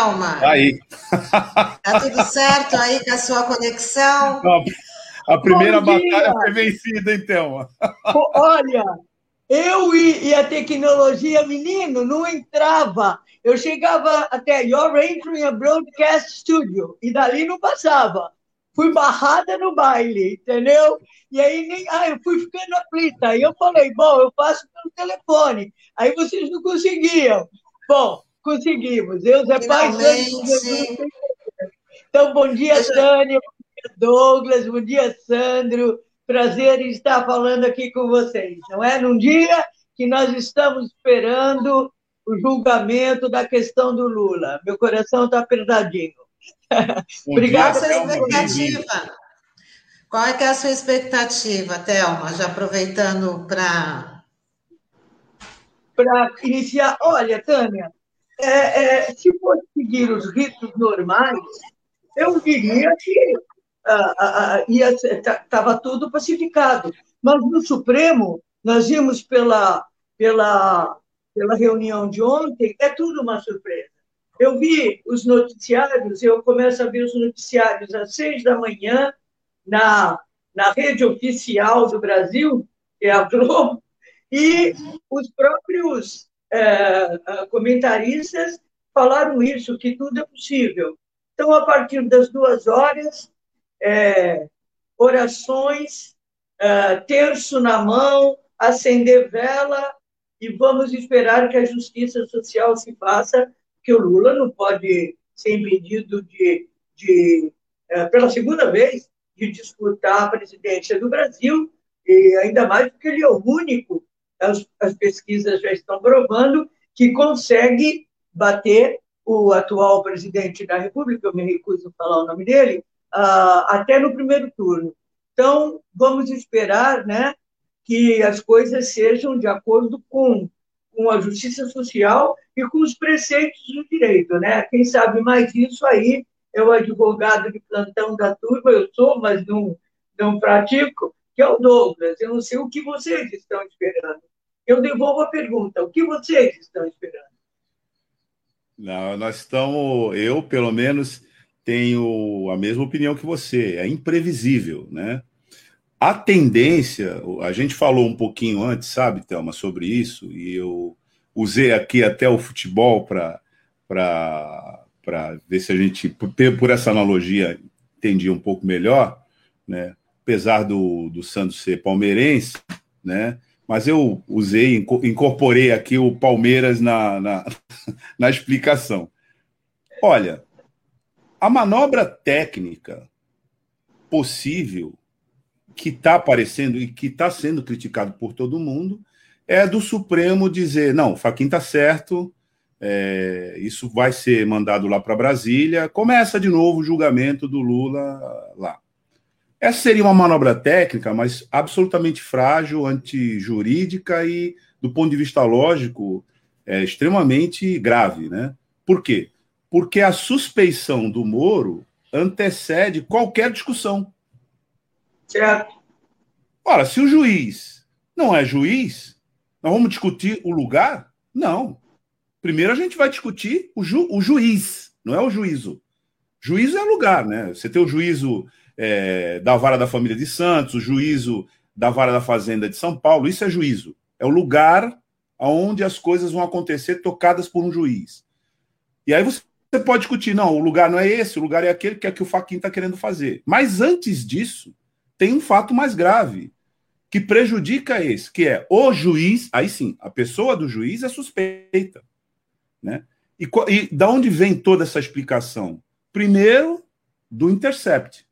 Thelma. Aí. Tá tudo certo aí com a sua conexão? A primeira batalha foi vencida, hein, Thelma? Olha, eu e, a tecnologia, menino, não entrava. Eu chegava até Your Entering a Broadcast Studio e dali não passava. Fui barrada no baile, entendeu? E aí nem, ah, eu fui ficando aflita. Aí eu falei, bom, eu faço pelo telefone. Aí vocês não conseguiam. Bom, conseguimos. Deus é Pai, Então, bom dia, Tânia, bom dia, Douglas, bom dia, Sandro. Prazer em estar falando aqui com vocês, não é? Num dia que nós estamos esperando o julgamento da questão do Lula. Meu coração está apertadinho. Obrigada pela expectativa. Qual é, é a sua expectativa, Thelma? Já aproveitando para. Para iniciar. Olha, Tânia, é, é, se fosse seguir os ritos normais, eu diria que estava tudo pacificado. Mas no Supremo, nós vimos pela, pela, pela reunião de ontem, é tudo uma surpresa. Eu vi os noticiários, eu começo a ver os noticiários às seis da manhã na, na rede oficial do Brasil, que é a Globo, e os próprios é, comentaristas falaram isso, que tudo é possível. Então, a partir das duas horas, é, orações, é, terço na mão, acender vela e vamos esperar que a justiça social se faça, que o Lula não pode ser impedido de, de pela segunda vez, de disputar a presidência do Brasil, e ainda mais porque ele é o único as, as pesquisas já estão provando que consegue bater o atual presidente da República, eu me recuso a falar o nome dele, uh, até no primeiro turno. Então, vamos esperar né, que as coisas sejam de acordo com, com a justiça social e com os preceitos do direito. Né? Quem sabe mais isso aí é o advogado de plantão da turma, eu sou, mas não, não pratico, que é o Douglas. Eu não sei o que vocês estão esperando eu devolvo a pergunta: o que vocês estão esperando? Não, nós estamos, eu pelo menos tenho a mesma opinião que você, é imprevisível, né? A tendência, a gente falou um pouquinho antes, sabe, Thelma, sobre isso, e eu usei aqui até o futebol para ver se a gente, por, essa analogia, entendia um pouco melhor, né? Apesar do, do Santos ser palmeirense, né? Mas eu usei, incorporei aqui o Palmeiras na, na, na explicação. Olha, a manobra técnica possível que está aparecendo e que está sendo criticado por todo mundo é do Supremo dizer: não, Faquin está certo, é, isso vai ser mandado lá para Brasília, começa de novo o julgamento do Lula lá. Essa seria uma manobra técnica, mas absolutamente frágil, antijurídica e, do ponto de vista lógico, é extremamente grave. Né? Por quê? Porque a suspeição do Moro antecede qualquer discussão. Certo. Ora, se o juiz não é juiz, nós vamos discutir o lugar? Não. Primeiro a gente vai discutir o, ju o juiz, não é o juízo. Juízo é lugar, né? Você tem o juízo é, da vara da família de Santos, o juízo da vara da fazenda de São Paulo. Isso é juízo. É o lugar onde as coisas vão acontecer tocadas por um juiz. E aí você pode discutir, não, o lugar não é esse, o lugar é aquele que é que o Faquin está querendo fazer. Mas antes disso, tem um fato mais grave que prejudica esse, que é o juiz, aí sim, a pessoa do juiz é suspeita. Né? E, e da onde vem toda essa explicação? Primeiro, do Intercept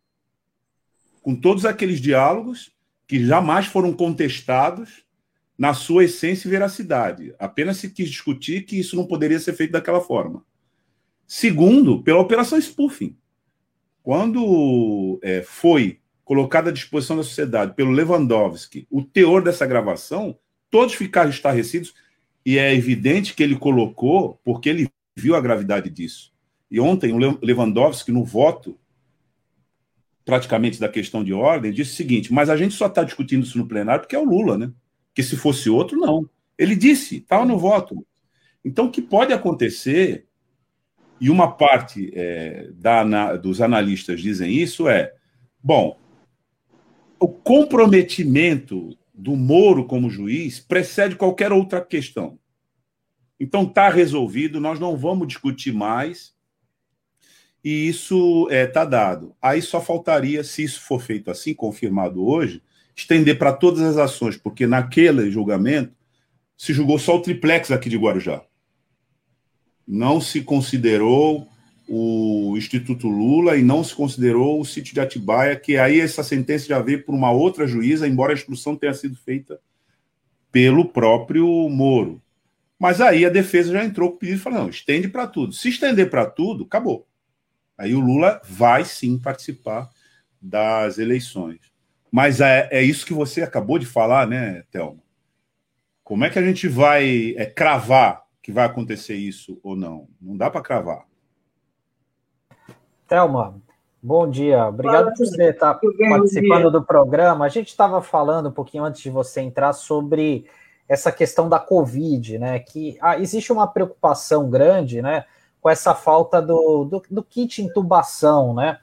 com todos aqueles diálogos que jamais foram contestados na sua essência e veracidade. Apenas se quis discutir que isso não poderia ser feito daquela forma. Segundo, pela operação spoofing. Quando é, foi colocado à disposição da sociedade pelo Lewandowski o teor dessa gravação, todos ficaram estarrecidos e é evidente que ele colocou porque ele viu a gravidade disso. E ontem o Lewandowski, no voto praticamente da questão de ordem, disse o seguinte: mas a gente só está discutindo isso no plenário porque é o Lula, né? Que se fosse outro, não. Ele disse, estava no voto. Então, o que pode acontecer e uma parte é, da, dos analistas dizem isso, é: bom, o comprometimento do Moro como juiz precede qualquer outra questão. Então está resolvido, nós não vamos discutir mais e isso está é, tá dado. Aí só faltaria, se isso for feito assim, confirmado hoje, estender para todas as ações, porque naquele julgamento se julgou só o triplex aqui de Guarujá. Não se considerou o Instituto Lula e não se considerou o sítio de Atibaia, que aí essa sentença já veio por uma outra juíza, embora a instrução tenha sido feita pelo próprio Moro. Mas aí a defesa já entrou com o pedido e falou: não, estende para tudo. Se estender para tudo, acabou. Aí o Lula vai sim participar das eleições. Mas é, é isso que você acabou de falar, né, Thelma? Como é que a gente vai é, cravar que vai acontecer isso ou não? Não dá para cravar. Thelma, bom dia. Obrigado por você estar participando do programa. A gente estava falando um pouquinho antes de você entrar sobre essa questão da Covid, né? Que ah, existe uma preocupação grande, né? Com essa falta do, do, do kit intubação, né?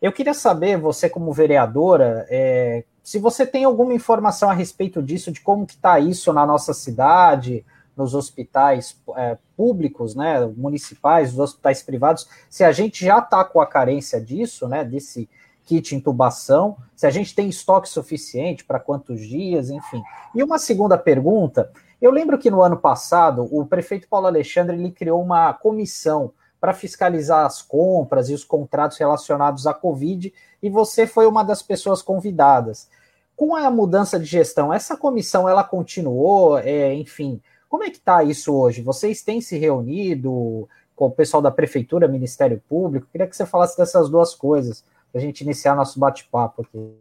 Eu queria saber, você como vereadora, é, se você tem alguma informação a respeito disso, de como que está isso na nossa cidade, nos hospitais é, públicos, né, municipais, os hospitais privados, se a gente já está com a carência disso, né, desse kit intubação, se a gente tem estoque suficiente para quantos dias, enfim. E uma segunda pergunta, eu lembro que no ano passado o prefeito Paulo Alexandre ele criou uma comissão para fiscalizar as compras e os contratos relacionados à Covid, e você foi uma das pessoas convidadas. Com a mudança de gestão, essa comissão ela continuou, é, enfim, como é que está isso hoje? Vocês têm se reunido com o pessoal da Prefeitura, Ministério Público? Queria que você falasse dessas duas coisas, para a gente iniciar nosso bate-papo aqui.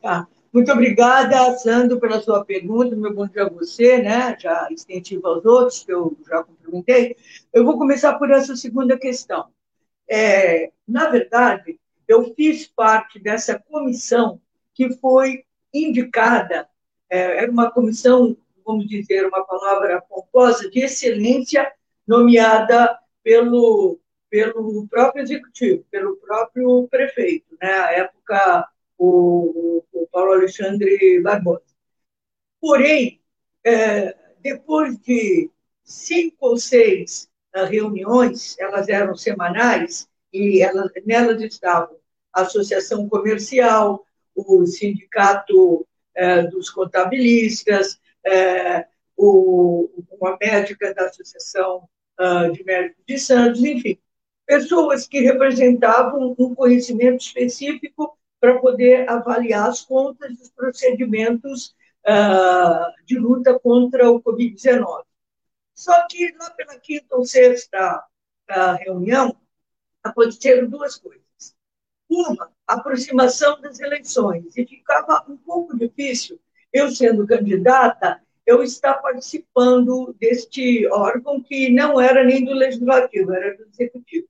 Tá. Muito obrigada, Sandro, pela sua pergunta. Meu bom dia a você, né? Já extensivo aos outros, que eu já cumprimentei. Eu vou começar por essa segunda questão. É, na verdade, eu fiz parte dessa comissão que foi indicada, é, era uma comissão, vamos dizer, uma palavra pomposa, de excelência, nomeada pelo, pelo próprio executivo, pelo próprio prefeito. Né? À época, o, o Paulo Alexandre Barbosa. Porém, é, depois de cinco ou seis uh, reuniões, elas eram semanais, e elas, nelas estavam a Associação Comercial, o Sindicato uh, dos Contabilistas, uh, o, uma médica da Associação de Médicos de Santos, enfim, pessoas que representavam um conhecimento específico para poder avaliar as contas dos procedimentos uh, de luta contra o Covid-19. Só que lá pela quinta ou sexta uh, reunião, aconteceram duas coisas. Uma, aproximação das eleições, e ficava um pouco difícil, eu sendo candidata, eu estar participando deste órgão que não era nem do legislativo, era do executivo.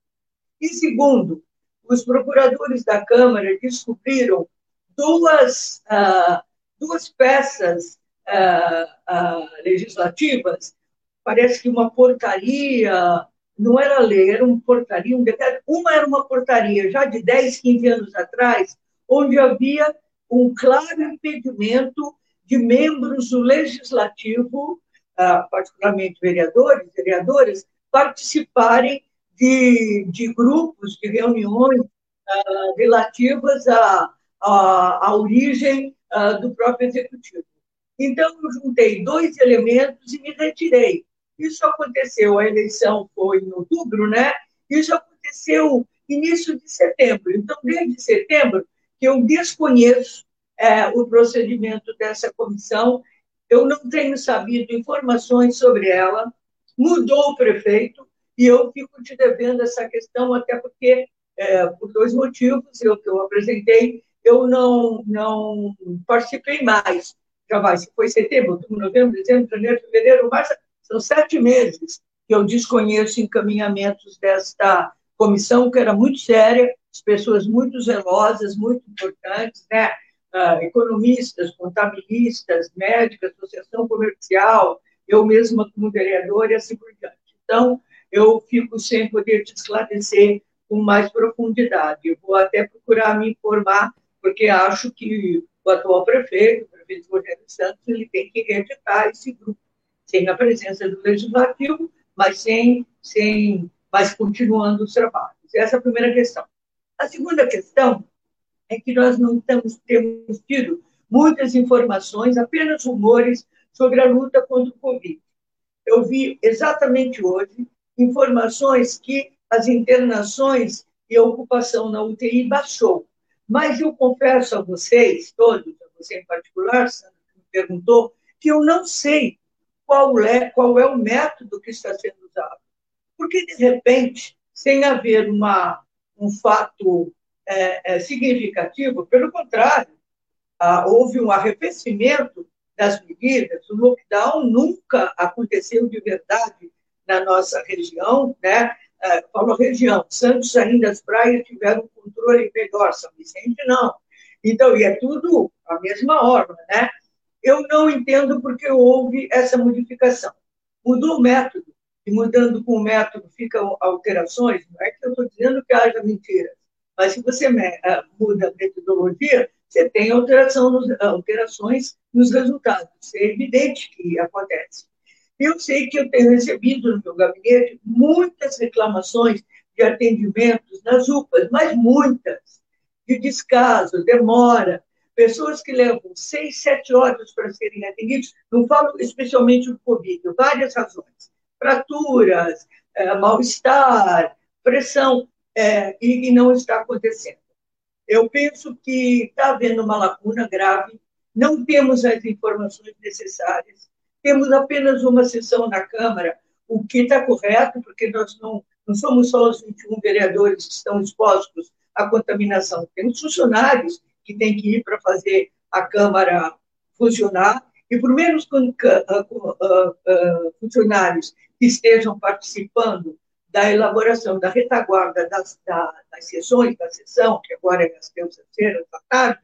E segundo, os procuradores da Câmara descobriram duas, uh, duas peças uh, uh, legislativas, parece que uma portaria, não era lei, era uma portaria, um decreto. Uma era uma portaria já de 10, 15 anos atrás, onde havia um claro impedimento de membros do legislativo, particularmente vereadores, vereadoras, participarem de, de grupos, de reuniões uh, relativas à, origem uh, do próprio executivo. Então, eu juntei dois elementos e me retirei. Isso aconteceu, a eleição foi em outubro, né? Isso aconteceu início de setembro. Então, desde setembro, que eu desconheço é, o procedimento dessa comissão, eu não tenho sabido informações sobre ela. Mudou o prefeito, e eu fico te devendo essa questão, até porque, é, por dois motivos, eu, que eu apresentei, eu não, não participei mais. Já vai, se foi setembro, outubro, novembro, dezembro, janeiro, fevereiro, março, são sete meses que eu desconheço encaminhamentos desta comissão, que era muito séria, as pessoas muito zelosas, muito importantes, né? Uh, economistas, contabilistas, médicos, associação comercial, eu mesma como vereadora e assim por diante. Então, eu fico sem poder te esclarecer com mais profundidade. Eu vou até procurar me informar, porque acho que o atual prefeito, o prefeito Rogério Santos, ele tem que reeditar esse grupo, sem a presença do legislativo, mas sem, sem, mas continuando os trabalhos. Essa é a primeira questão. A segunda questão é que nós não temos, temos tido muitas informações, apenas rumores sobre a luta contra o Covid. Eu vi exatamente hoje informações que as internações e a ocupação na UTI baixou. Mas eu confesso a vocês, todos, a você em particular, Sandra, que me perguntou, que eu não sei qual é, qual é o método que está sendo usado. Porque, de repente, sem haver uma, um fato é, é, significativo, pelo contrário, ah, houve um arrefecimento das medidas, o lockdown nunca aconteceu de verdade na nossa região, né? É, falou região, Santos ainda as praias tiveram controle melhor, São Vicente não. Então, e é tudo a mesma ordem, né? Eu não entendo porque houve essa modificação. Mudou o método, e mudando com o método ficam alterações, não é que eu estou dizendo que haja mentiras, mas se você é, muda a metodologia, você tem alteração nos, alterações nos resultados. É evidente que acontece. Eu sei que eu tenho recebido no meu gabinete muitas reclamações de atendimentos nas UPAs, mas muitas, de descaso, demora, pessoas que levam seis, sete horas para serem atendidos, não falo especialmente do Covid, várias razões, fraturas, é, mal-estar, pressão, é, e, e não está acontecendo. Eu penso que está havendo uma lacuna grave, não temos as informações necessárias, temos apenas uma sessão na Câmara, o que está correto, porque nós não, não somos só os 21 vereadores que estão expostos à contaminação, temos funcionários que têm que ir para fazer a Câmara funcionar, e por menos funcionários que estejam participando da elaboração da retaguarda das, da, das sessões da sessão, que agora é às terças-feiras da tarde,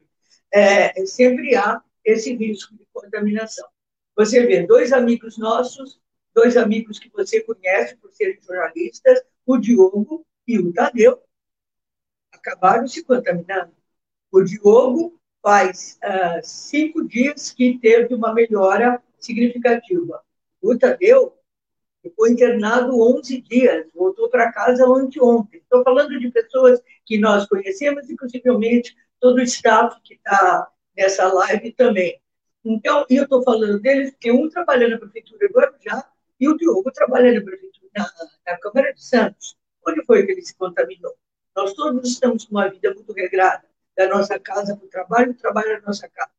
é, sempre há esse risco de contaminação. Você vê dois amigos nossos, dois amigos que você conhece por serem jornalistas, o Diogo e o Tadeu, acabaram se contaminando. O Diogo faz uh, cinco dias que teve uma melhora significativa. O Tadeu ficou internado 11 dias, voltou para casa anteontem. Estou falando de pessoas que nós conhecemos e, possivelmente, todo o staff que está nessa live também. Então, eu estou falando deles porque um trabalha na Prefeitura do Guarujá e o Diogo trabalha na, prefeitura, na, na Câmara de Santos. Onde foi que ele se contaminou? Nós todos estamos com uma vida muito regrada, da nossa casa para o trabalho, do trabalho na nossa casa.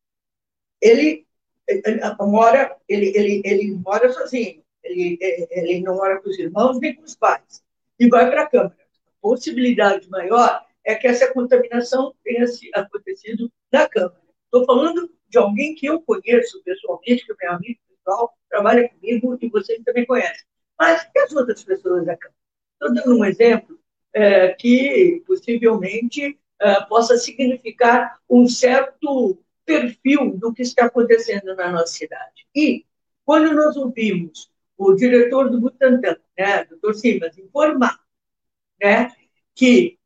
Ele, ele, mora, ele, ele, ele mora sozinho, ele, ele não mora com os irmãos nem com os pais, e vai para a Câmara. A possibilidade maior é que essa contaminação tenha acontecido na Câmara. Estou falando de alguém que eu conheço pessoalmente, que é meu amigo pessoal, trabalha comigo e vocês também conhecem. Mas e as outras pessoas da Câmara? Estou dando um exemplo é, que possivelmente é, possa significar um certo perfil do que está acontecendo na nossa cidade. E, quando nós ouvimos o diretor do Butantan, né, doutor Simas, informar né, que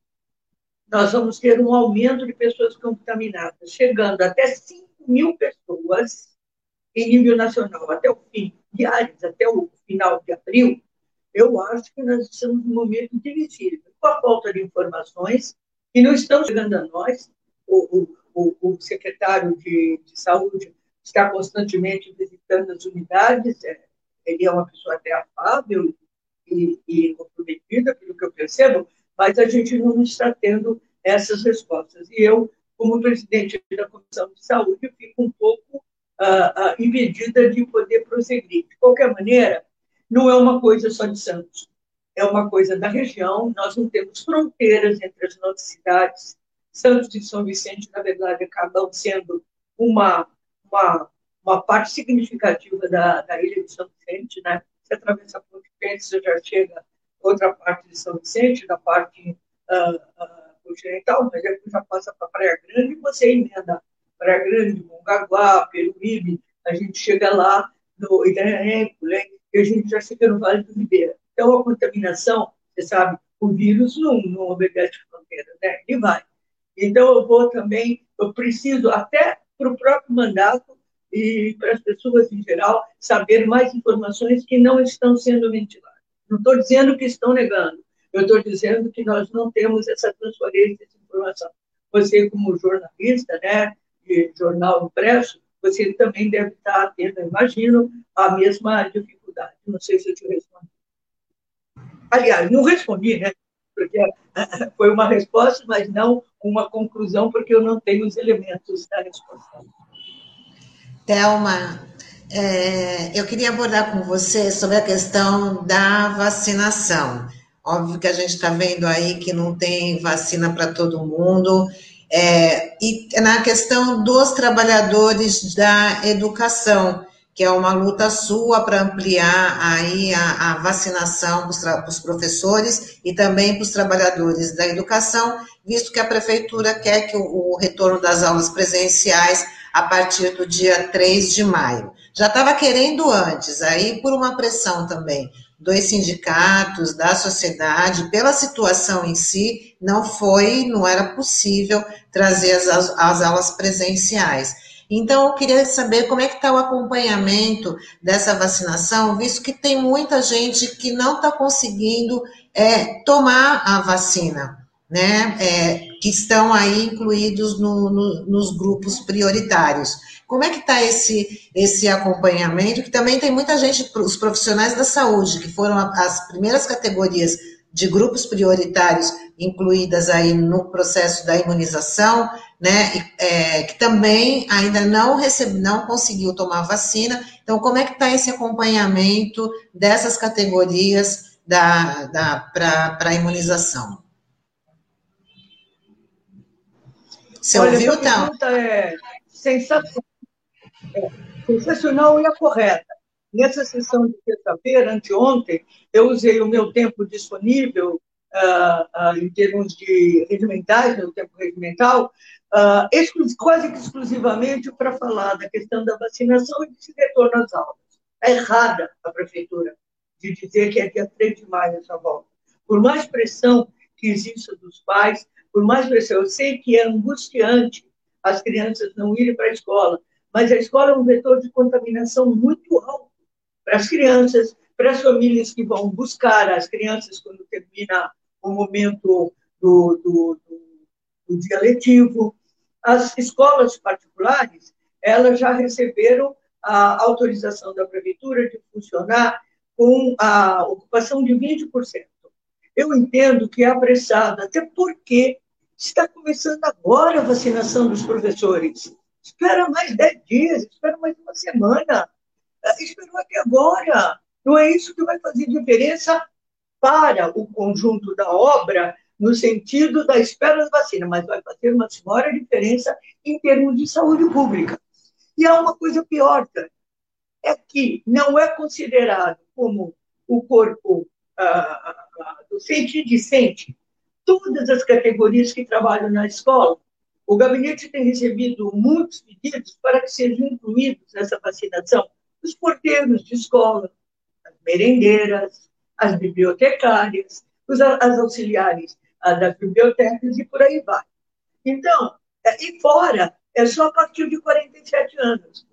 nós vamos ter um aumento de pessoas contaminadas, chegando até 5 mil pessoas em nível nacional até o fim, diários, até o final de abril, eu acho que nós estamos num momento difícil, com a falta de informações, que não estão chegando a nós. O, o, o secretário de, de, Saúde está constantemente visitando as unidades, é, ele é uma pessoa até afável e, e comprometida, pelo que eu percebo, mas a gente não está tendo essas respostas. E eu, como presidente da Comissão de Saúde, fico um pouco uh, uh, impedida de poder prosseguir. De qualquer maneira, não é uma coisa só de Santos, é uma coisa da região. Nós não temos fronteiras entre as nossas cidades. Santos e São Vicente, na verdade, acabam sendo uma, uma, uma parte significativa da, da ilha de São Vicente. Né? Você atravessa a Ponte Pênis, você já chega outra parte de São Vicente, da parte uh, continental, mas depois já passa para Praia Grande e você emenda Praia Grande, Mongaguá, Peruíbe, a gente chega lá no Itanhaém, e a gente já chega no Vale do Ribeira. Então, a contaminação, você sabe, o vírus não, não obedece fronteira, né? Ele vai. Então, eu vou também, eu preciso, até para o próprio mandato e para as pessoas em geral, saber mais informações que não estão sendo ventiladas. Não estou dizendo que estão negando, eu estou dizendo que nós não temos essa transferência de informação. Você, como jornalista, né, de jornal impresso, você também deve estar tendo, imagino, a mesma dificuldade. Não sei se eu te respondi. Aliás, não respondi, né? Porque foi uma resposta, mas não uma conclusão, porque eu não tenho os elementos da resposta. Thelma, é, eu queria abordar com você sobre a questão da vacinação. Óbvio que a gente está vendo aí que não tem vacina para todo mundo. É, e na questão dos trabalhadores da educação, que é uma luta sua para ampliar aí a, a vacinação para os professores e também para os trabalhadores da educação, visto que a prefeitura quer que o, o retorno das aulas presenciais a partir do dia 3 de maio. Já estava querendo antes, aí por uma pressão também dos sindicatos, da sociedade, pela situação em si, não foi, não era possível trazer as, as aulas presenciais. Então, eu queria saber como é que está o acompanhamento dessa vacinação, visto que tem muita gente que não está conseguindo é, tomar a vacina, né? É, que estão aí incluídos no, no, nos grupos prioritários. Como é que está esse, esse acompanhamento? Que também tem muita gente, os profissionais da saúde, que foram as primeiras categorias de grupos prioritários incluídas aí no processo da imunização, né, é, que também ainda não recebe, não conseguiu tomar vacina. Então, como é que está esse acompanhamento dessas categorias da, da, para a imunização? Você Olha, ouviu, então? É sensacional sensacional e a correta. Nessa sessão de terça-feira, anteontem, eu usei o meu tempo disponível, uh, uh, em termos de regimentais, meu tempo regimental, uh, quase que exclusivamente para falar da questão da vacinação e de retorno às aulas. É errada a prefeitura de dizer que é dia 3 de maio essa volta. Por mais pressão que exista dos pais, por mais pressão, eu sei que é angustiante as crianças não irem para a escola, mas a escola é um vetor de contaminação muito alto para as crianças, para as famílias que vão buscar as crianças quando termina o momento do, do, do, do dia letivo. As escolas particulares, elas já receberam a autorização da prefeitura de funcionar com a ocupação de 20%. Eu entendo que é apressado, até porque está começando agora a vacinação dos professores espera mais dez dias, espera mais uma semana, é, esperou até agora. Não é isso que vai fazer diferença para o conjunto da obra, no sentido da espera da vacina, mas vai fazer uma maior diferença em termos de saúde pública. E há uma coisa pior, é que não é considerado como o corpo ah, ah, docente e discente todas as categorias que trabalham na escola, o gabinete tem recebido muitos pedidos para que sejam incluídos nessa vacinação os porteiros de escola, as merendeiras, as bibliotecárias, os, as auxiliares das bibliotecas e por aí vai. Então, é, e fora, é só a partir de 47 anos.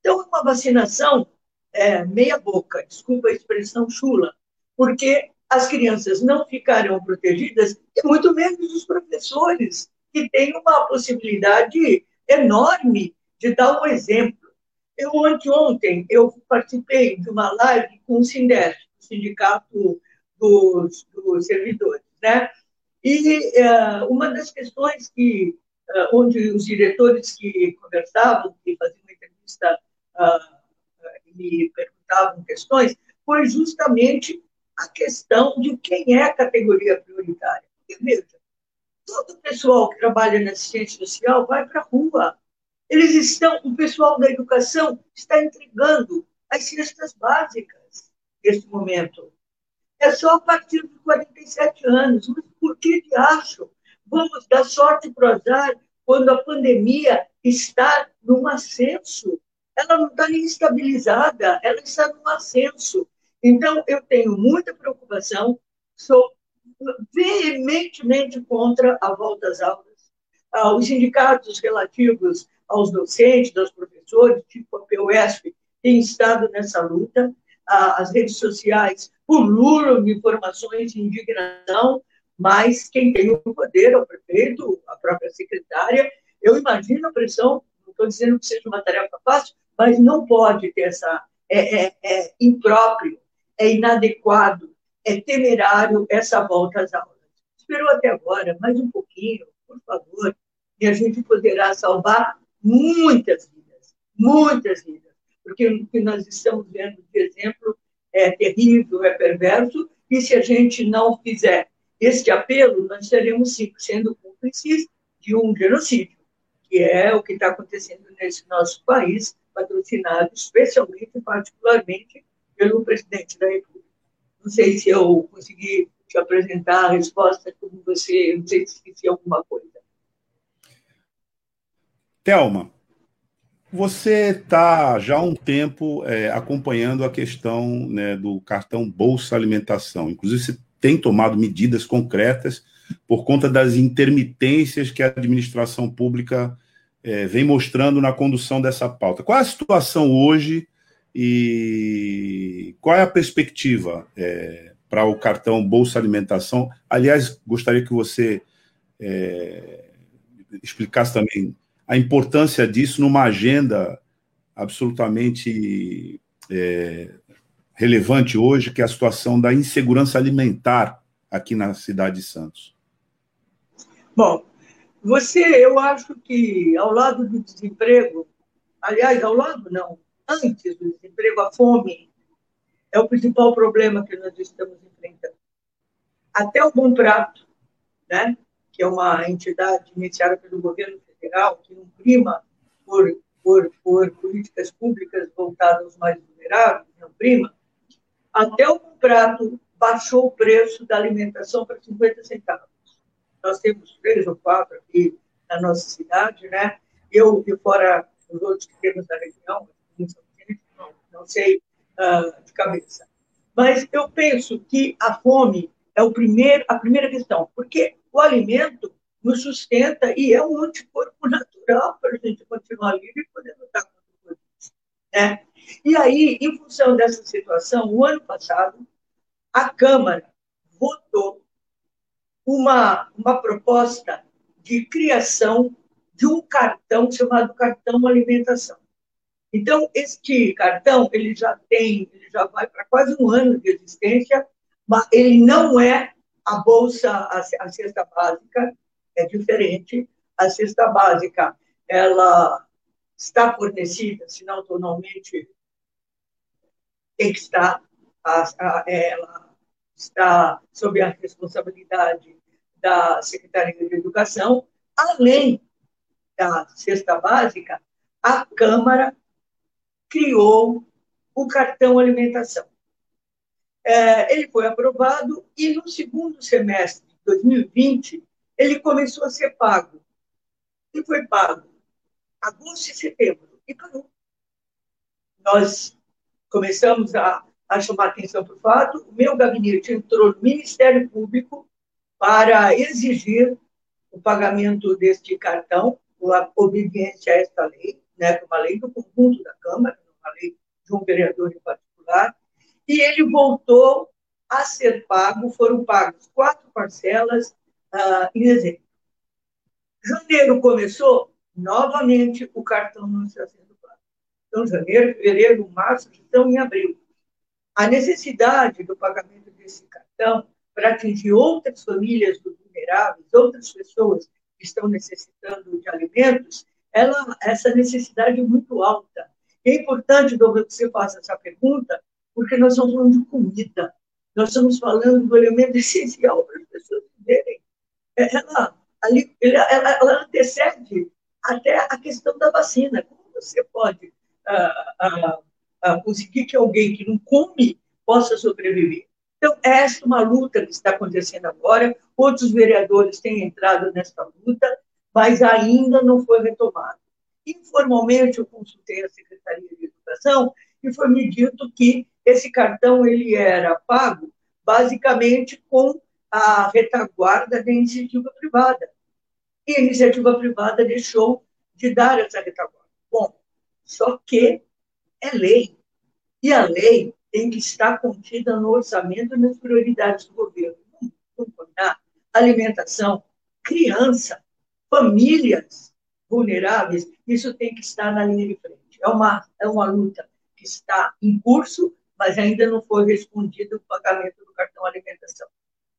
Então, uma vacinação é, meia boca, desculpa a expressão chula, porque as crianças não ficarão protegidas e muito menos os professores que tem uma possibilidade enorme de dar um exemplo. Eu, anteontem, eu participei de uma live com o Sindef, o Sindicato dos, dos Servidores, né? E uh, uma das questões que, uh, onde os diretores que conversavam, que faziam uma entrevista uh, me perguntavam questões, foi justamente a questão de quem é a categoria prioritária. Porque, veja, todo o pessoal que trabalha na assistência social vai para a rua. Eles estão, o pessoal da educação está entregando as cestas básicas neste momento. É só a partir de 47 anos. Mas por que de acho? Vamos dar sorte para o azar quando a pandemia está num ascenso. Ela não está nem estabilizada, ela está num ascenso. Então, eu tenho muita preocupação, sou veementemente contra a volta às aulas. Ah, os sindicatos relativos aos docentes, aos professores, tipo a PUESP, têm estado nessa luta. Ah, as redes sociais pululam de informações de indignação, mas quem tem o poder é o prefeito, a própria secretária. Eu imagino a pressão, não estou dizendo que seja uma tarefa fácil, mas não pode ter essa. É, é, é impróprio, é inadequado, é temerário essa volta às aulas. Esperou até agora, mais um pouquinho, por favor, e a gente poderá salvar muitas vidas, muitas vidas, porque o que nós estamos vendo de exemplo é terrível, é perverso, e se a gente não fizer este apelo, nós estaremos sim, sendo cúmplices de um genocídio, que é o que está acontecendo nesse nosso país, patrocinado especialmente, particularmente, pelo presidente da República. Não sei se eu consegui te apresentar a resposta como você, não sei se esqueci alguma coisa. Thelma, você está já há um tempo é, acompanhando a questão né, do cartão Bolsa Alimentação. Inclusive, você tem tomado medidas concretas por conta das intermitências que a administração pública é, vem mostrando na condução dessa pauta. Qual é a situação hoje e qual é a perspectiva é, para o cartão Bolsa Alimentação? Aliás, gostaria que você é, explicasse também a importância disso numa agenda absolutamente é, relevante hoje, que é a situação da insegurança alimentar aqui na cidade de Santos. Bom, você, eu acho que ao lado do desemprego, aliás, ao lado não, antes do desemprego, a fome é o principal problema que nós estamos enfrentando. Até o Bom Prato, né, que é uma entidade iniciada pelo governo federal, que não prima por, por, por políticas públicas voltadas aos mais vulneráveis, não prima, até o prato baixou o preço da alimentação para 50 centavos. Nós temos três ou quatro aqui na nossa cidade, né? Eu, e fora os outros que temos na região, não, sei uh, de cabeça. Mas eu penso que a fome é o primeiro, a primeira questão, porque o alimento nos sustenta e é um anticorpo natural para a gente continuar livre e poder lutar contra o Covid. Né? E aí, em função dessa situação, o ano passado, a Câmara votou uma, uma proposta de criação de um cartão chamado cartão alimentação. Então, este cartão, ele já tem, ele já vai para quase um ano de existência, mas ele não é a bolsa, a, a cesta básica, é diferente. A cesta básica, ela está fornecida, se não totalmente, tem que estar, a, a, ela está sob a responsabilidade da Secretaria de Educação, além da cesta básica, a Câmara criou o cartão alimentação. É, ele foi aprovado e no segundo semestre de 2020 ele começou a ser pago. E foi pago agosto e setembro, e parou. Nós começamos a, a chamar atenção para o fato, o meu gabinete entrou no Ministério Público para exigir o pagamento deste cartão, a obediência a esta lei, né, uma lei do conjunto da Câmara, uma lei de um vereador em particular, e ele voltou a ser pago, foram pagos quatro parcelas uh, em dezembro. Janeiro começou, novamente o cartão não está sendo pago. Então, janeiro, fevereiro, março, estão em abril. A necessidade do pagamento desse cartão para atingir outras famílias vulneráveis, outras pessoas que estão necessitando de alimentos, ela, essa necessidade é muito alta. é importante, Douglas, que você faça essa pergunta, porque nós estamos falando de comida. Nós estamos falando do elemento essencial para as pessoas viverem ela, ali, ela, ela antecede até a questão da vacina. Como você pode ah, ah, ah, conseguir que alguém que não come possa sobreviver? Então, esta é uma luta que está acontecendo agora. Outros vereadores têm entrado nessa luta, mas ainda não foi retomada. Informalmente, eu consultei a Secretaria de Educação e foi me dito que esse cartão ele era pago basicamente com a retaguarda da iniciativa privada. E a iniciativa privada deixou de dar essa retaguarda. Bom, só que é lei. E a lei tem que estar contida no orçamento e nas prioridades do governo. Alimentação, criança, famílias vulneráveis, isso tem que estar na linha de frente. É uma, é uma luta que está em curso, mas ainda não foi respondido o pagamento do cartão alimentação.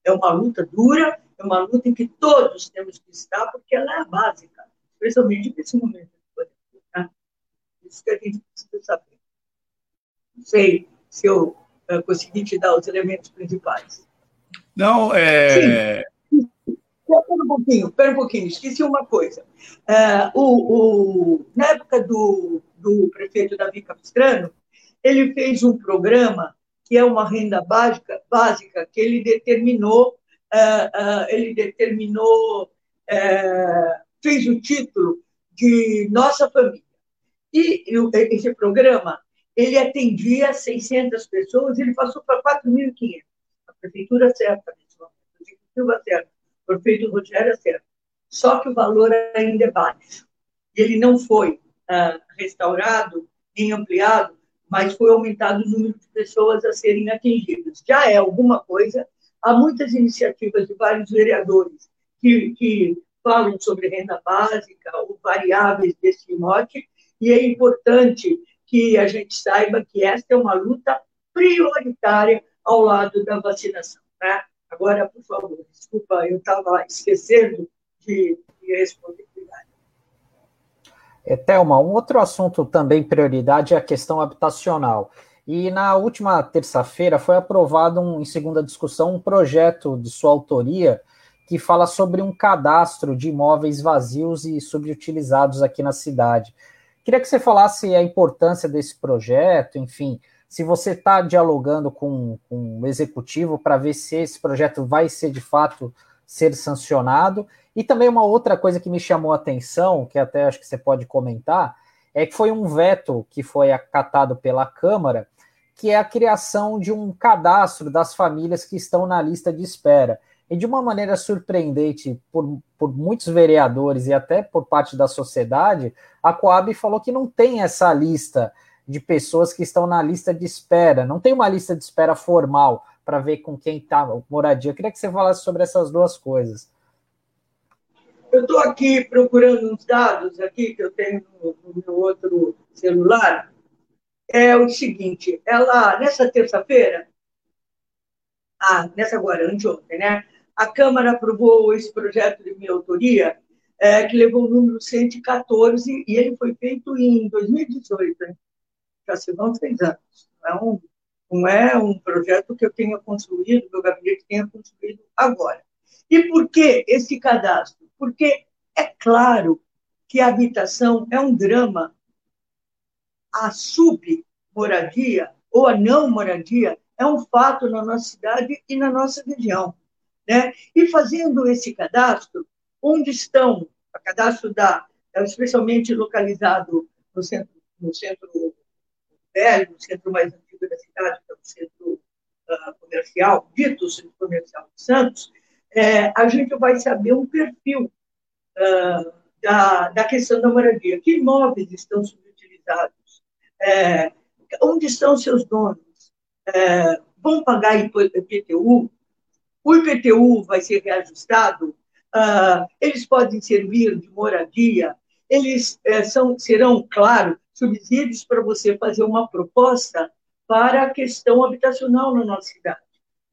É uma luta dura, é uma luta em que todos temos que estar, porque ela é básica, especialmente nesse momento. Né? Isso que a gente precisa saber. Não sei se eu uh, consegui te dar os elementos principais. Não, é. Sim. Espera um pouquinho, espera um pouquinho, esqueci uma coisa. Uh, o, o, na época do, do prefeito Davi Capistrano, ele fez um programa que é uma renda básica, básica que ele determinou, uh, uh, ele determinou, fez o título de Nossa Família. E esse programa, ele atendia 600 pessoas, ele passou para 4.500. A prefeitura certa, a executiva certa, o prefeito Rogério certo. Só que o valor ainda é baixo. Ele não foi restaurado nem ampliado mas foi aumentado o número de pessoas a serem atingidas. Já é alguma coisa. Há muitas iniciativas de vários vereadores que, que falam sobre renda básica ou variáveis desse mote, e é importante que a gente saiba que esta é uma luta prioritária ao lado da vacinação. Né? Agora, por favor, desculpa, eu estava esquecendo de, de responder. É, Thelma, um outro assunto também prioridade é a questão habitacional. E na última terça-feira foi aprovado um, em segunda discussão um projeto de sua autoria que fala sobre um cadastro de imóveis vazios e subutilizados aqui na cidade. Queria que você falasse a importância desse projeto, enfim, se você está dialogando com, com o executivo para ver se esse projeto vai ser de fato ser sancionado e também uma outra coisa que me chamou a atenção, que até acho que você pode comentar, é que foi um veto que foi acatado pela Câmara, que é a criação de um cadastro das famílias que estão na lista de espera. E de uma maneira surpreendente por, por muitos vereadores e até por parte da sociedade, a Coab falou que não tem essa lista de pessoas que estão na lista de espera, não tem uma lista de espera formal para ver com quem está moradia. Eu queria que você falasse sobre essas duas coisas. Eu estou aqui procurando uns dados aqui que eu tenho no, meu outro celular. É o seguinte, ela, nessa terça-feira, ah, nessa agora, anteontem, né? A Câmara aprovou esse projeto de minha autoria, é, que levou o número 114, e ele foi feito em 2018, hein? Vão seis anos. Não é, não é um projeto que eu tenha construído, meu gabinete tenha construído agora. E por que esse cadastro? porque é claro que a habitação é um drama. A submoradia ou a não moradia é um fato na nossa cidade e na nossa região. Né? E fazendo esse cadastro, onde estão, o cadastro da, é especialmente localizado no centro, no centro velho, no centro mais antigo da cidade, que é o centro uh, comercial, dito centro comercial de Santos, é, a gente vai saber um perfil uh, da, da questão da moradia. Que imóveis estão subutilizados? É, onde estão seus donos? É, vão pagar IPTU? O IPTU vai ser reajustado? Uh, eles podem servir de moradia? Eles é, são, serão, claro, subsídios para você fazer uma proposta para a questão habitacional na nossa cidade.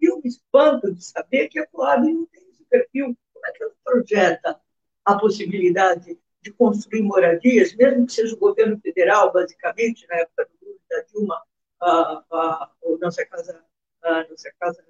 E eu me espanto de saber que a Coab não tem esse perfil. Como é que ela projeta a possibilidade de construir moradias, mesmo que seja o governo federal, basicamente, na época do Lula da Dilma, a, a, a nossa casa, a nossa casa,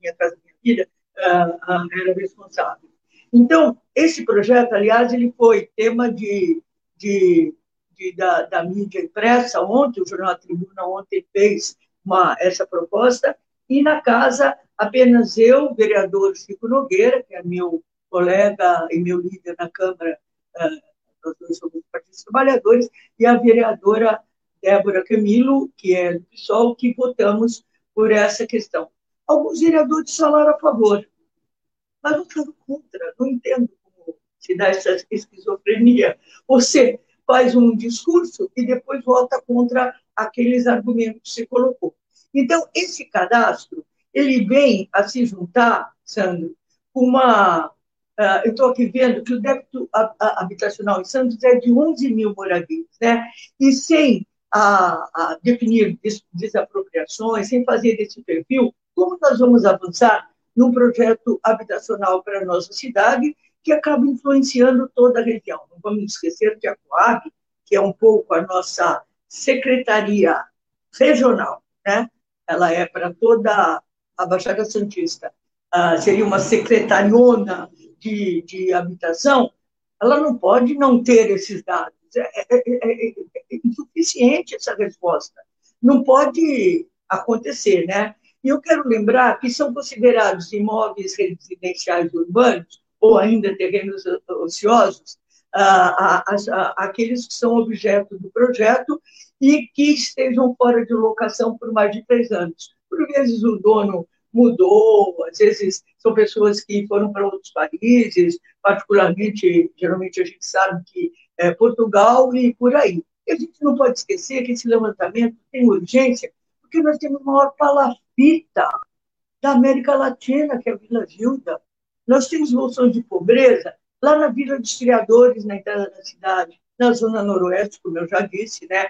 minha casa, minha vida, a, era responsável. Então, esse projeto, aliás, ele foi tema de, de, de da, da, mídia impressa ontem, o Jornal Tribuna ontem fez uma, essa proposta, e na casa apenas eu, vereador Chico Nogueira, que é meu colega e meu líder na Câmara, uh, nós dois somos Partidos Trabalhadores, e a vereadora Débora Camilo, que é do PSOL, que votamos por essa questão. Alguns vereadores falaram a favor, mas votaram contra. Não entendo como se dá essa esquizofrenia. Você faz um discurso e depois vota contra aqueles argumentos que você colocou. Então, esse cadastro, ele vem a se juntar, Sandro, com uma Uh, eu estou aqui vendo que o débito habitacional em Santos é de 11 mil moradias, né? E sem a, a definir des, desapropriações, sem fazer esse perfil, como nós vamos avançar num projeto habitacional para a nossa cidade que acaba influenciando toda a região? Não vamos esquecer que a Coab, que é um pouco a nossa secretaria regional, né? Ela é para toda a Baixada Santista. Uh, seria uma secretariona de, de habitação, ela não pode não ter esses dados. É, é, é, é, é insuficiente essa resposta. Não pode acontecer, né? E eu quero lembrar que são considerados imóveis residenciais urbanos ou ainda terrenos ociosos ah, aqueles que são objeto do projeto e que estejam fora de locação por mais de três anos. Por vezes o dono mudou, às vezes são pessoas que foram para outros países, particularmente, geralmente a gente sabe que é Portugal e por aí. E a gente não pode esquecer que esse levantamento tem urgência, porque nós temos a maior palafita da América Latina, que é a Vila Gilda. Nós temos bolsões de pobreza lá na Vila dos Criadores, na entrada da cidade, na zona noroeste, como eu já disse, né?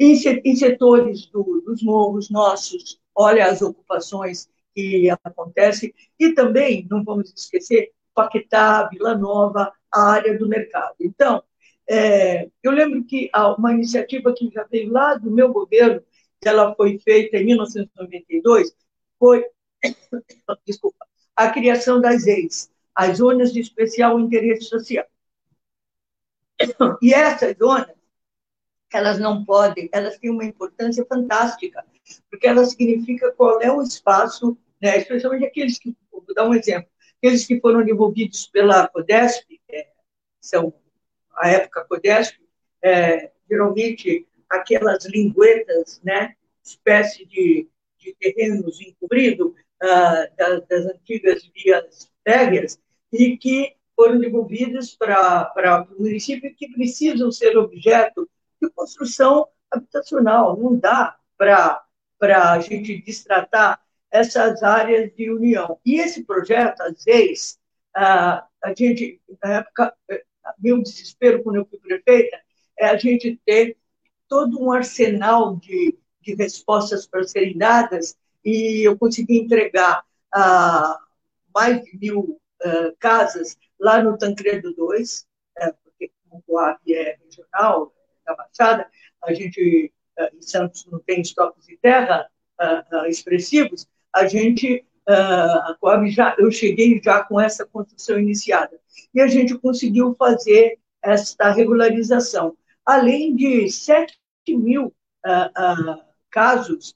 em, setores do, dos morros nossos, olha as ocupações que acontece, e também, não vamos esquecer, Paquetá, Vila Nova, a área do mercado. Então, é, eu lembro que uma iniciativa que já veio lá do meu governo, que ela foi feita em 1992, foi, desculpa, a criação das EIs, as Zonas de Especial Interesse Social. E essas zonas, elas não podem, elas têm uma importância fantástica, porque ela significa qual é o espaço, né, especialmente aqueles que, vou dar um exemplo, aqueles que foram desenvolvidos pela CODESP, é, são a época CODESP, é, geralmente aquelas linguetas, né, espécie de, de terrenos encobridos das, das, antigas vias férreas, e que foram devolvidas para o município que precisam ser objeto de construção habitacional. Não dá para a gente destratar essas áreas de união. E esse projeto, às vezes, a gente, na época, meu desespero quando eu fui prefeita, é a gente ter todo um arsenal de, de respostas para serem dadas e eu consegui entregar uh, mais de mil uh, casas lá no Tancredo 2, uh, porque como o Coab é regional, da Baixada, a gente, uh, em Santos, não tem estoques de terra expressivos, a gente, a Coab já, eu cheguei já com essa construção iniciada. E a gente conseguiu fazer esta regularização. Além de 7 mil casos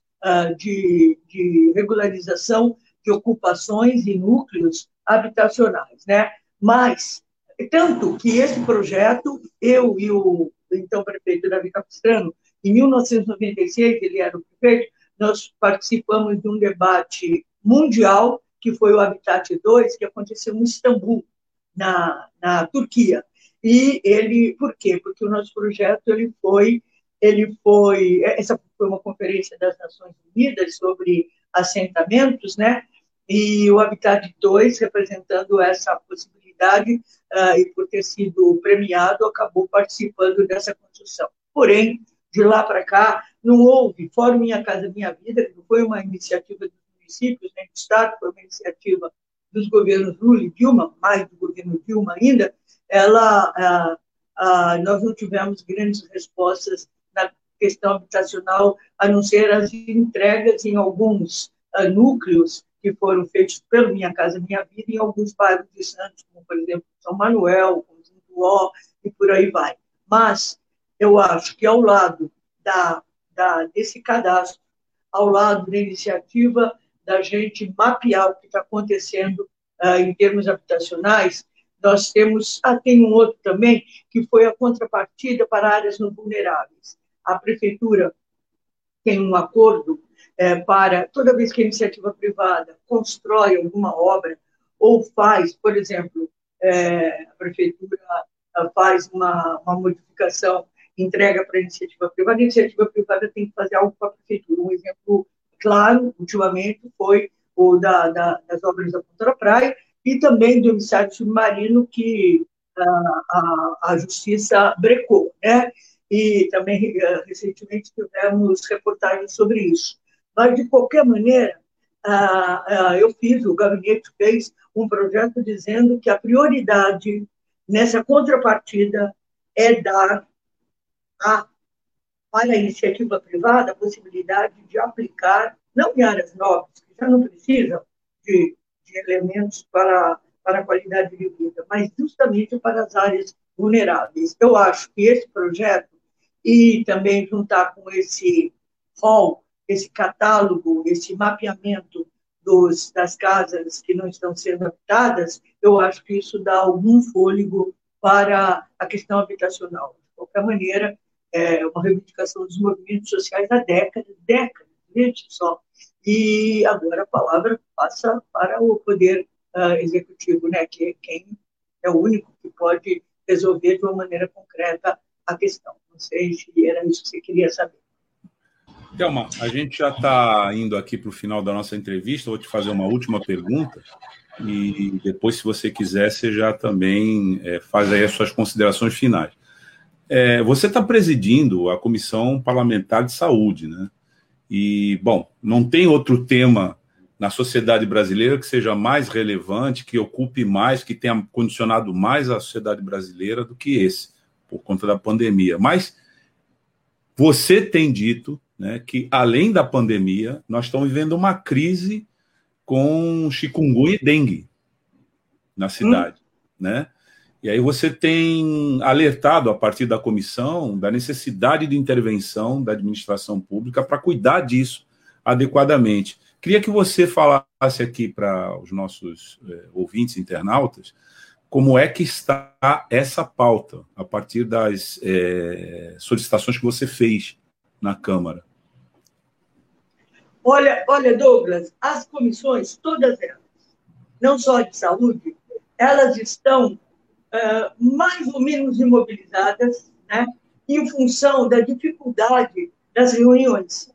de, de regularização de ocupações e núcleos habitacionais, né? Mas, tanto que esse projeto, eu e o então prefeito Davi Capistrano, em 1996, ele era o prefeito, nós participamos de um debate mundial, que foi o Habitat 2, que aconteceu em Istambul, na, na Turquia. E ele, por quê? Porque o nosso projeto ele foi, ele foi, essa foi uma conferência das Nações Unidas sobre assentamentos, né? E o Habitat 2, representando essa possibilidade, uh, e por ter sido premiado, acabou participando dessa construção. Porém, de lá para cá, não houve, Fórum Minha Casa Minha Vida, que foi uma iniciativa dos municípios, nem do Estado, foi uma iniciativa dos governos Lula e Dilma, mais do governo Dilma ainda, ela, ah, ah, nós não tivemos grandes respostas questão habitacional, a não ser as entregas em alguns ah, núcleos que foram feitos pelo Minha Casa Minha Vida em alguns bairros de Santos, como, por exemplo, São Manuel, Conjunto Ó, e por aí vai. Mas eu acho que ao lado da, da, desse cadastro, ao lado da iniciativa da gente mapear o que está acontecendo uh, em termos habitacionais, nós temos, ah, tem um outro também, que foi a contrapartida para áreas não vulneráveis. A prefeitura tem um acordo é, para, toda vez que a iniciativa privada constrói alguma obra ou faz, por exemplo, é, a prefeitura faz uma, uma modificação, entrega para a iniciativa privada, a iniciativa privada tem que fazer algo para a prefeitura. Um exemplo claro, ultimamente, foi o da, da, das obras da Ponta da Praia e também do emissário submarino que a, a, a Justiça brecou, né? E também, eh, recentemente, tivemos reportagens sobre isso. Mas, de qualquer maneira, eu fiz, o gabinete fez um projeto dizendo que a prioridade nessa contrapartida é dar a, para a iniciativa privada a possibilidade de aplicar, não em áreas novas, que já não precisam de, de elementos para, para a qualidade de vida, mas justamente para as áreas vulneráveis. Eu acho que esse projeto, e também juntar com esse hall, esse catálogo, esse mapeamento dos, das casas que não estão sendo habitadas, eu acho que isso dá algum fôlego para a questão habitacional. De qualquer maneira, é uma reivindicação dos movimentos sociais há décadas, décadas, veja só. E agora a palavra passa para o poder uh, executivo, né, que é quem é o único que pode resolver de uma maneira concreta a questão. Não sei se era isso que você queria saber. Thelma, a gente já está indo aqui para o final da nossa entrevista. Vou te fazer uma última pergunta. E depois, se você quiser, você já também é, faz aí as suas considerações finais. É, você está presidindo a Comissão Parlamentar de Saúde, né? E, bom, não tem outro tema na sociedade brasileira que seja mais relevante, que ocupe mais, que tenha condicionado mais a sociedade brasileira do que esse, por conta da pandemia. Mas você tem dito né, que, além da pandemia, nós estamos vivendo uma crise com chikungunya e dengue na cidade. Hum. Né? E aí você tem alertado, a partir da comissão, da necessidade de intervenção da administração pública para cuidar disso adequadamente. Queria que você falasse aqui para os nossos eh, ouvintes, internautas, como é que está essa pauta a partir das eh, solicitações que você fez na Câmara? Olha, olha, Douglas, as comissões, todas elas, não só de saúde, elas estão uh, mais ou menos imobilizadas, né, em função da dificuldade das reuniões.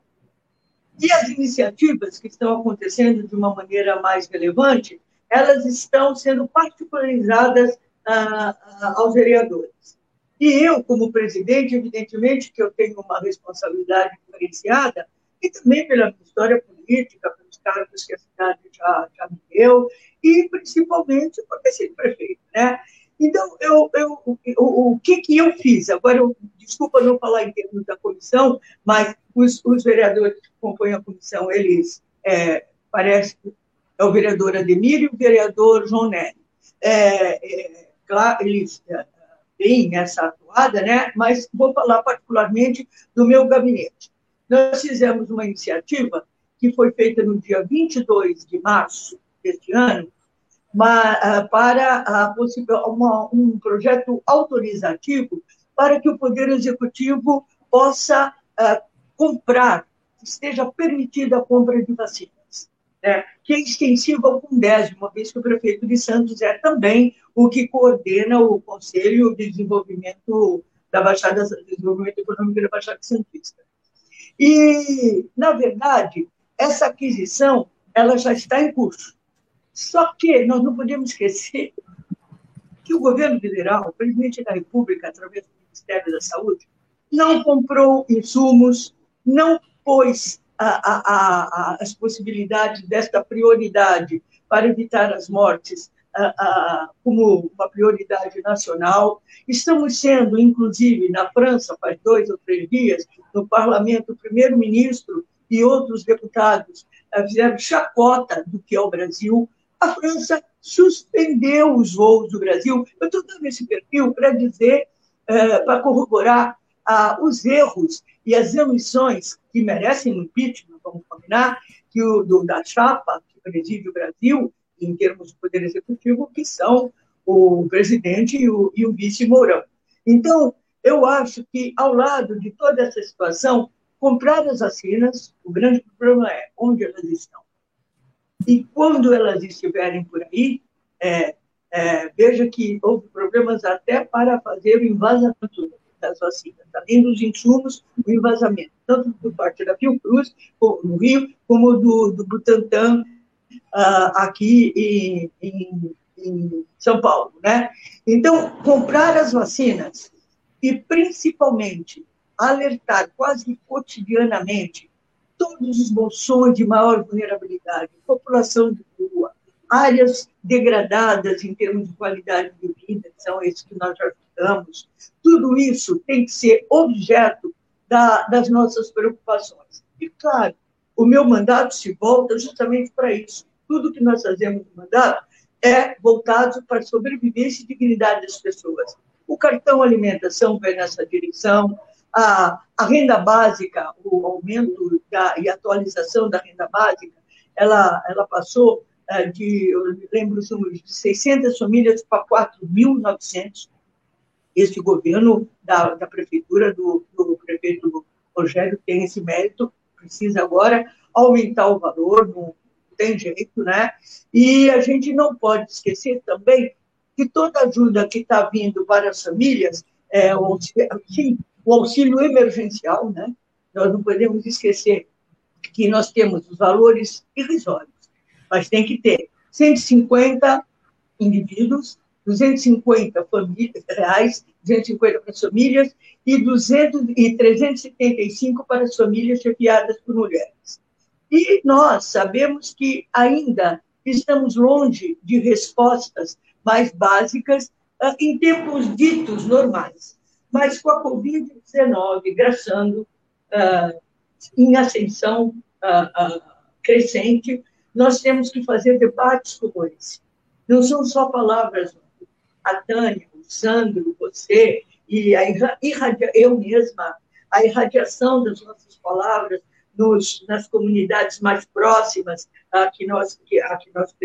E as iniciativas que estão acontecendo de uma maneira mais relevante, elas estão sendo particularizadas uh, uh, aos vereadores. E eu, como presidente, evidentemente que eu tenho uma responsabilidade diferenciada, e também pela minha história política, pelos cargos que a cidade já, já me deu, e principalmente por ter sido prefeito, né? Então, eu, eu, o, o que, que eu fiz? Agora, eu, desculpa não falar em termos da comissão, mas os, os vereadores que compõem a comissão, eles, é, parece, é o vereador Ademir e o vereador João Nery. É, é, claro, eles é, têm essa atuada, né? mas vou falar particularmente do meu gabinete. Nós fizemos uma iniciativa que foi feita no dia 22 de março deste ano, ah, para uma, um projeto autorizativo para que o Poder Executivo possa uh, comprar, esteja permitida a compra de vacinas né, que é extensiva ao Fundésio, uma vez que o prefeito de Santos é também o que coordena o Conselho de Desenvolvimento da Baixada, Desenvolvimento Econômico da Baixada Santista. E, na verdade, essa aquisição ela já está em curso. Só que nós não podemos esquecer que o governo federal, o presidente da República, através do Ministério da Saúde, não comprou insumos, não pôs a, a, as possibilidades desta prioridade para evitar as mortes como uma prioridade nacional. Estamos sendo, inclusive, na França, faz dois ou três dias, no parlamento, o primeiro-ministro e outros deputados eh, fizeram chacota do que é o Brasil. A França suspendeu os voos do Brasil. Eu estou dando esse perfil para dizer, eh, para corroborar ah, os erros e as emissões que merecem um impeachment, vamos combinar, que o do, da chapa que preside o Brasil, em termos de poder executivo, que são o presidente e o, e o vice Mourão. Então, eu acho que, ao lado de toda essa situação, comprar as vacinas, o grande problema é onde elas estão. E quando elas estiverem por aí, é, é, veja que houve problemas até para fazer o envasamento das vacinas, além dos insumos, o envasamento, tanto por parte da Fiocruz, no Rio, como do, do Butantan, uh, aqui em, em, em São Paulo. Né? Então, comprar as vacinas e, principalmente, alertar quase cotidianamente todos os bolsões de maior vulnerabilidade, população de rua, áreas degradadas em termos de qualidade de vida, que são esses que nós já tudo isso tem que ser objeto da, das nossas preocupações. E, claro, o meu mandato se volta justamente para isso. Tudo que nós fazemos no mandato é voltado para a sobrevivência e dignidade das pessoas. O cartão alimentação vai nessa direção, a, a renda básica, o aumento da, e atualização da renda básica, ela, ela passou é, de, eu lembro os números, de 600 famílias para 4.900. Esse governo da, da prefeitura, do, do prefeito Rogério, tem esse mérito, precisa agora aumentar o valor, não tem jeito, né? E a gente não pode esquecer também que toda ajuda que está vindo para as famílias, é, o, sim, o auxílio emergencial, né? Nós não podemos esquecer que nós temos os valores irrisórios, mas tem que ter 150 indivíduos, 250 famílias, reais, 250 para as famílias e, 200, e 375 para as famílias chefiadas por mulheres. E nós sabemos que ainda estamos longe de respostas mais básicas uh, em tempos ditos normais. Mas com a Covid-19 graçando uh, em ascensão uh, crescente, nós temos que fazer debates como esse. Não são só palavras. A Tânia, o Sandro, você e a irradia, eu mesma, a irradiação das nossas palavras nos, nas comunidades mais próximas a que nós, a que nós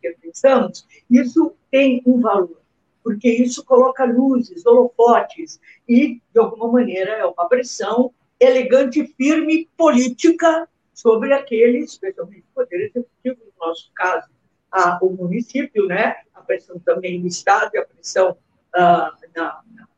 pertencemos, isso tem um valor, porque isso coloca luzes, holofotes, e, de alguma maneira, é uma pressão elegante firme política sobre aqueles, especialmente o Poder Executivo, no nosso caso, a, o município, né? Pressão também no Estado e a pressão ah, na, na,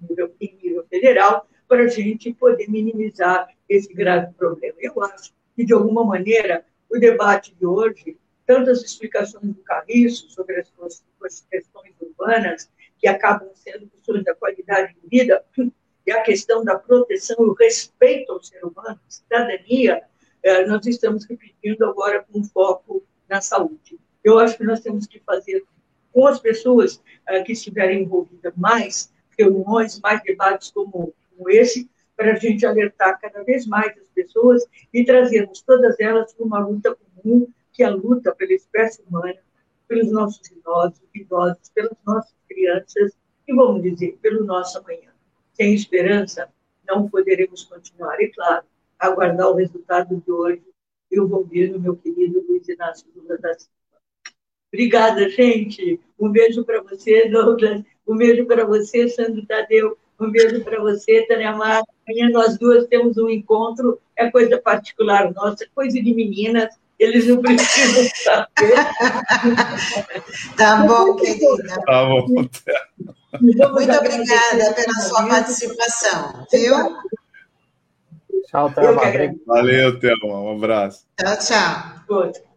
no nível, federal, para a gente poder minimizar esse grave problema. Eu acho que, de alguma maneira, o debate de hoje, tantas explicações do Carriço sobre as, as questões urbanas, que acabam sendo questões da qualidade de vida, e a questão da proteção e o respeito ao ser humano, cidadania, é, nós estamos repetindo agora com foco na saúde. Eu acho que nós temos que fazer com as pessoas é, que estiverem envolvidas mais reuniões, mais debates como, como esse, para a gente alertar cada vez mais as pessoas e trazermos todas elas para uma luta comum, que é a luta pela espécie humana, pelos nossos idosos, idosos, pelas nossas crianças e, vamos dizer, pelo nosso amanhã. Sem esperança, não poderemos continuar. E, claro, aguardar o resultado de hoje e o governo, meu querido Luiz Inácio Lula da Silva. Obrigada, gente. Um beijo para você, Douglas. Um beijo para você, Sandro Tadeu. Um beijo para você, Tânia Marta. Amanhã nós duas temos um encontro. É coisa particular nossa, coisa de meninas. Eles não precisam saber. tá bom, querida. Tá bom. Muito obrigada pela sua participação, viu? Tchau, Thelma. Valeu, Thelma. Um abraço. Tchau, tchau.